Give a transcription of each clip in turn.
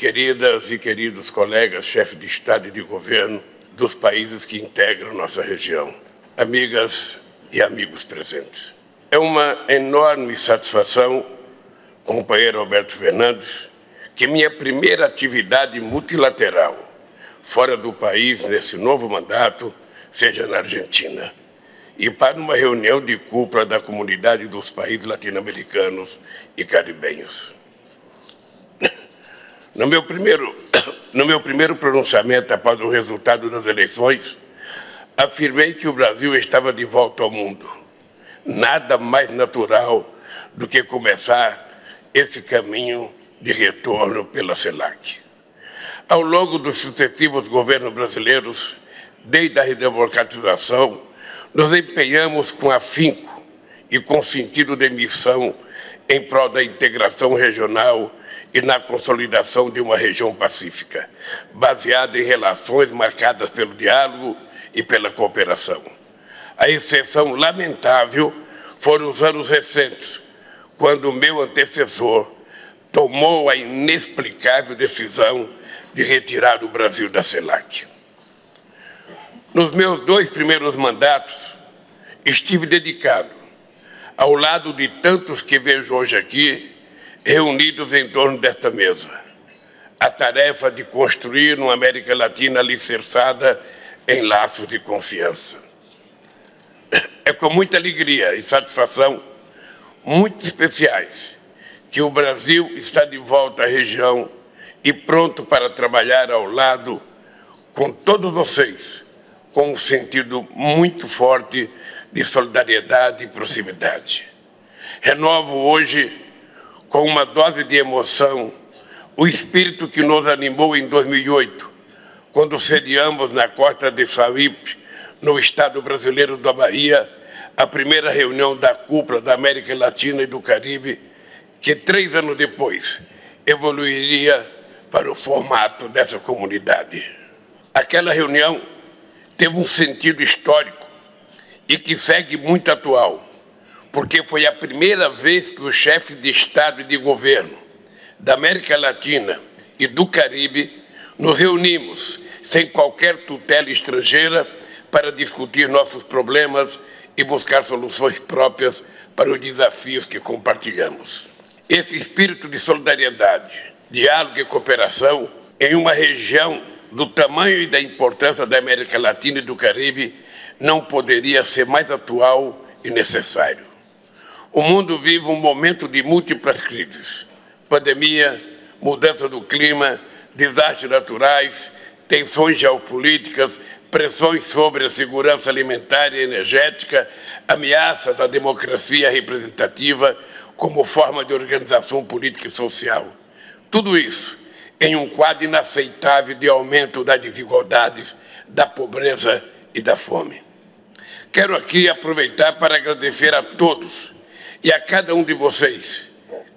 queridas e queridos colegas, chefes de Estado e de governo dos países que integram nossa região, amigas e amigos presentes. É uma enorme satisfação, companheiro Alberto Fernandes, que minha primeira atividade multilateral fora do país nesse novo mandato seja na Argentina e para uma reunião de cúpula da comunidade dos países latino-americanos e caribenhos. No meu primeiro, no meu primeiro pronunciamento após o resultado das eleições, afirmei que o Brasil estava de volta ao mundo. Nada mais natural do que começar esse caminho de retorno pela CELAC. Ao longo dos sucessivos governos brasileiros, desde a redemocratização, nos empenhamos com afinco e com sentido de missão em prol da integração regional e na consolidação de uma região pacífica, baseada em relações marcadas pelo diálogo e pela cooperação. A exceção lamentável foram os anos recentes, quando o meu antecessor tomou a inexplicável decisão de retirar o Brasil da CELAC. Nos meus dois primeiros mandatos, estive dedicado, ao lado de tantos que vejo hoje aqui, reunidos em torno desta mesa, a tarefa de construir uma América Latina alicerçada em laços de confiança. É com muita alegria e satisfação muito especiais que o Brasil está de volta à região e pronto para trabalhar ao lado com todos vocês, com um sentido muito forte de solidariedade e proximidade. Renovo hoje, com uma dose de emoção, o espírito que nos animou em 2008, quando sediamos na Costa de Sauípe, no estado brasileiro da Bahia, a primeira reunião da cúpula da América Latina e do Caribe que três anos depois evoluiria para o formato dessa comunidade. Aquela reunião teve um sentido histórico e que segue muito atual, porque foi a primeira vez que os chefes de Estado e de governo da América Latina e do Caribe nos reunimos sem qualquer tutela estrangeira para discutir nossos problemas e buscar soluções próprias para os desafios que compartilhamos. Esse espírito de solidariedade, diálogo e cooperação em uma região do tamanho e da importância da América Latina e do Caribe não poderia ser mais atual e necessário. O mundo vive um momento de múltiplas crises: pandemia, mudança do clima, desastres naturais, tensões geopolíticas, pressões sobre a segurança alimentar e energética, ameaças à democracia representativa como forma de organização política e social. Tudo isso em um quadro inaceitável de aumento das desigualdades, da pobreza e da fome. Quero aqui aproveitar para agradecer a todos e a cada um de vocês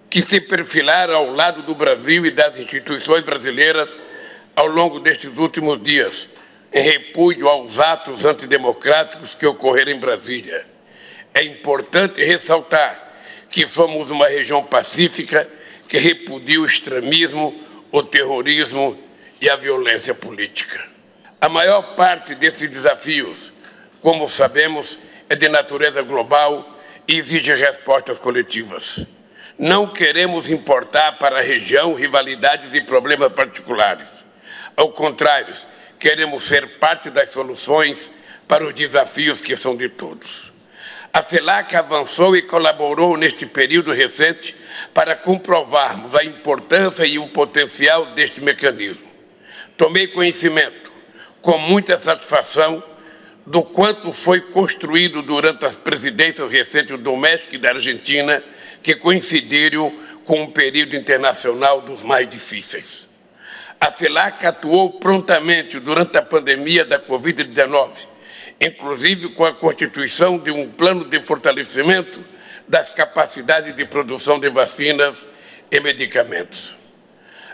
que se perfilaram ao lado do Brasil e das instituições brasileiras ao longo destes últimos dias, em repúdio aos atos antidemocráticos que ocorreram em Brasília. É importante ressaltar que somos uma região pacífica que repudia o extremismo, o terrorismo e a violência política. A maior parte desses desafios, como sabemos, é de natureza global e exige respostas coletivas. Não queremos importar para a região rivalidades e problemas particulares. Ao contrário, queremos ser parte das soluções para os desafios que são de todos. A CELAC avançou e colaborou neste período recente para comprovarmos a importância e o potencial deste mecanismo. Tomei conhecimento, com muita satisfação, do quanto foi construído durante as presidências recentes do México e da Argentina, que coincidiram com um período internacional dos mais difíceis. A CELAC atuou prontamente durante a pandemia da Covid-19 inclusive com a constituição de um plano de fortalecimento das capacidades de produção de vacinas e medicamentos.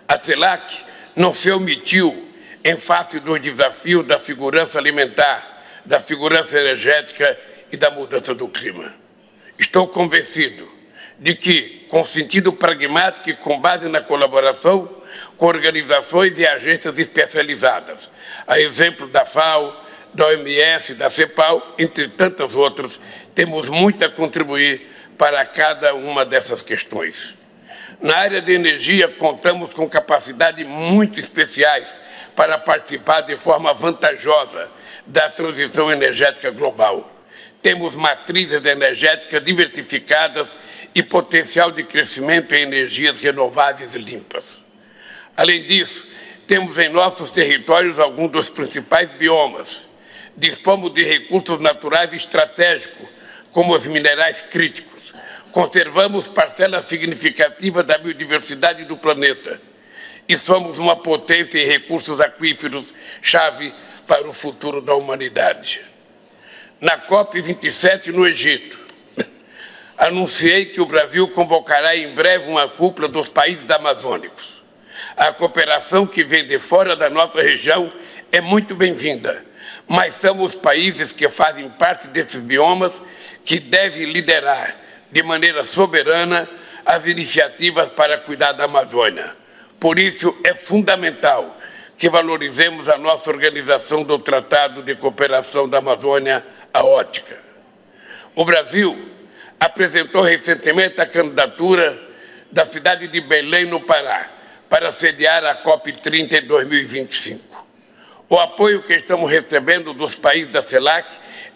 A CELAC não se omitiu em face dos desafios da segurança alimentar, da segurança energética e da mudança do clima. Estou convencido de que, com sentido pragmático e com base na colaboração com organizações e agências especializadas, a exemplo da FAO, da OMS, da CEPAL, entre tantas outras, temos muito a contribuir para cada uma dessas questões. Na área de energia, contamos com capacidades muito especiais para participar de forma vantajosa da transição energética global. Temos matrizes energéticas diversificadas e potencial de crescimento em energias renováveis e limpas. Além disso, temos em nossos territórios alguns dos principais biomas. Dispomos de recursos naturais estratégicos, como os minerais críticos. Conservamos parcela significativa da biodiversidade do planeta e somos uma potência em recursos aquíferos chave para o futuro da humanidade. Na COP27 no Egito, anunciei que o Brasil convocará em breve uma cúpula dos países amazônicos. A cooperação que vem de fora da nossa região é muito bem-vinda, mas são os países que fazem parte desses biomas que devem liderar de maneira soberana as iniciativas para cuidar da Amazônia. Por isso, é fundamental que valorizemos a nossa organização do Tratado de Cooperação da Amazônia, a Ótica. O Brasil apresentou recentemente a candidatura da cidade de Belém, no Pará, para sediar a COP30 em 2025. O apoio que estamos recebendo dos países da CELAC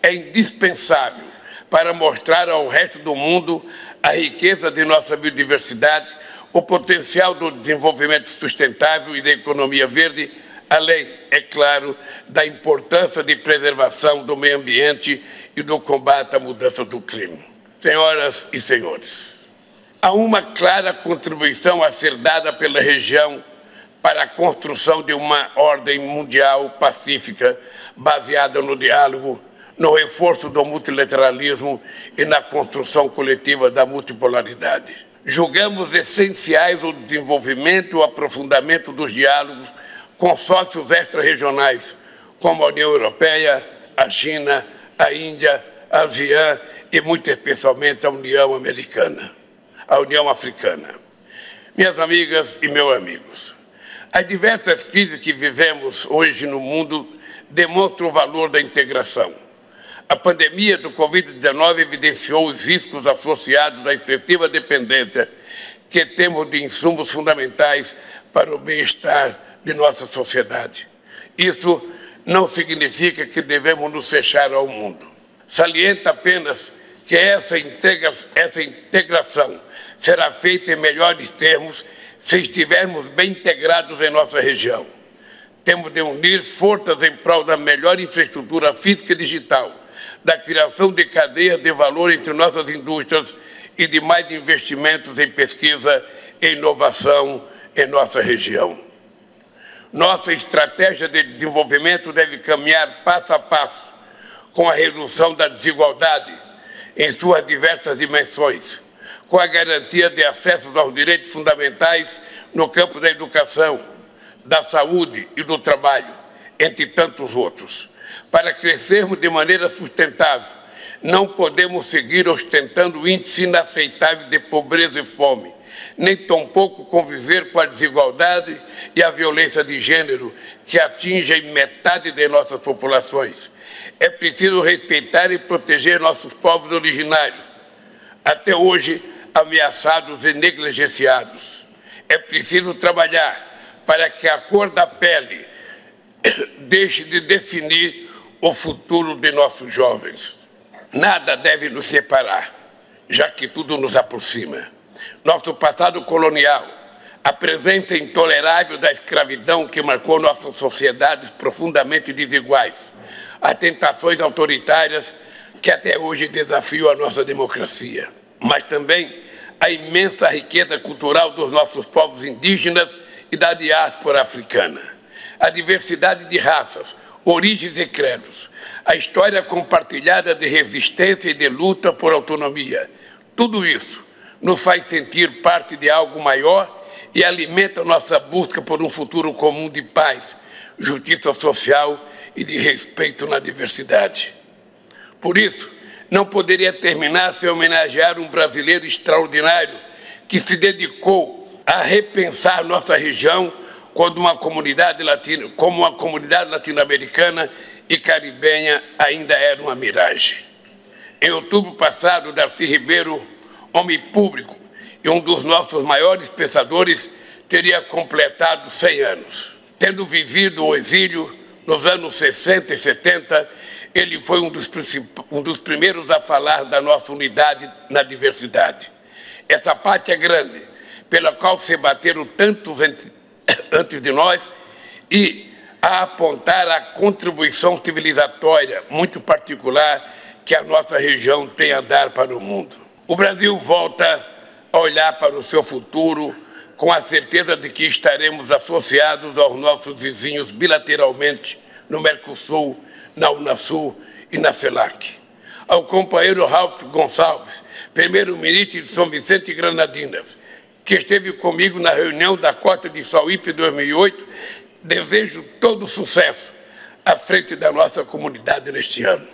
é indispensável para mostrar ao resto do mundo a riqueza de nossa biodiversidade o potencial do desenvolvimento sustentável e da economia verde, além, é claro, da importância de preservação do meio ambiente e do combate à mudança do clima. Senhoras e senhores, há uma clara contribuição a ser dada pela região para a construção de uma ordem mundial pacífica baseada no diálogo, no reforço do multilateralismo e na construção coletiva da multipolaridade julgamos essenciais o desenvolvimento e o aprofundamento dos diálogos com sócios extra-regionais, como a União Europeia, a China, a Índia, a ASEAN e, muito especialmente, a União Americana, a União Africana. Minhas amigas e meus amigos, as diversas crises que vivemos hoje no mundo demonstram o valor da integração a pandemia do Covid-19 evidenciou os riscos associados à excessiva dependência que temos de insumos fundamentais para o bem-estar de nossa sociedade. Isso não significa que devemos nos fechar ao mundo. Salienta apenas que essa, integra essa integração será feita em melhores termos se estivermos bem integrados em nossa região. Temos de unir forças em prol da melhor infraestrutura física e digital da criação de cadeias de valor entre nossas indústrias e de mais investimentos em pesquisa e inovação em nossa região. Nossa estratégia de desenvolvimento deve caminhar passo a passo com a redução da desigualdade em suas diversas dimensões, com a garantia de acesso aos direitos fundamentais no campo da educação, da saúde e do trabalho, entre tantos outros para crescermos de maneira sustentável, não podemos seguir ostentando índice inaceitável de pobreza e fome, nem tampouco conviver com a desigualdade e a violência de gênero que atingem metade de nossas populações. É preciso respeitar e proteger nossos povos originários, até hoje ameaçados e negligenciados. É preciso trabalhar para que a cor da pele deixe de definir o futuro de nossos jovens. Nada deve nos separar, já que tudo nos aproxima. Nosso passado colonial, a presença intolerável da escravidão que marcou nossas sociedades profundamente desiguais, as tentações autoritárias que até hoje desafiam a nossa democracia, mas também a imensa riqueza cultural dos nossos povos indígenas e da diáspora africana, a diversidade de raças, origens e credos, a história compartilhada de resistência e de luta por autonomia. Tudo isso nos faz sentir parte de algo maior e alimenta nossa busca por um futuro comum de paz, justiça social e de respeito na diversidade. Por isso, não poderia terminar sem homenagear um brasileiro extraordinário que se dedicou a repensar nossa região quando uma comunidade latina, como uma comunidade latino-americana e caribenha ainda era uma miragem. Em outubro passado, Darcy Ribeiro, homem público e um dos nossos maiores pensadores, teria completado 100 anos. Tendo vivido o exílio nos anos 60 e 70, ele foi um dos, um dos primeiros a falar da nossa unidade na diversidade. Essa pátria grande, pela qual se bateram tantos antes de nós, e a apontar a contribuição civilizatória muito particular que a nossa região tem a dar para o mundo. O Brasil volta a olhar para o seu futuro com a certeza de que estaremos associados aos nossos vizinhos bilateralmente no Mercosul na Unasul e na CELAC. Ao companheiro Ralph Gonçalves, primeiro-ministro de São Vicente e Granadinas, que esteve comigo na reunião da Cota de Sauípe 2008, desejo todo sucesso à frente da nossa comunidade neste ano.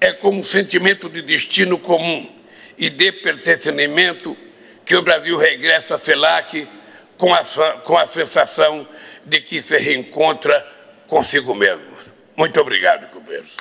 É com um sentimento de destino comum e de pertencimento que o Brasil regressa à CELAC com a, com a sensação de que se reencontra consigo mesmo. Muito obrigado, companheiros.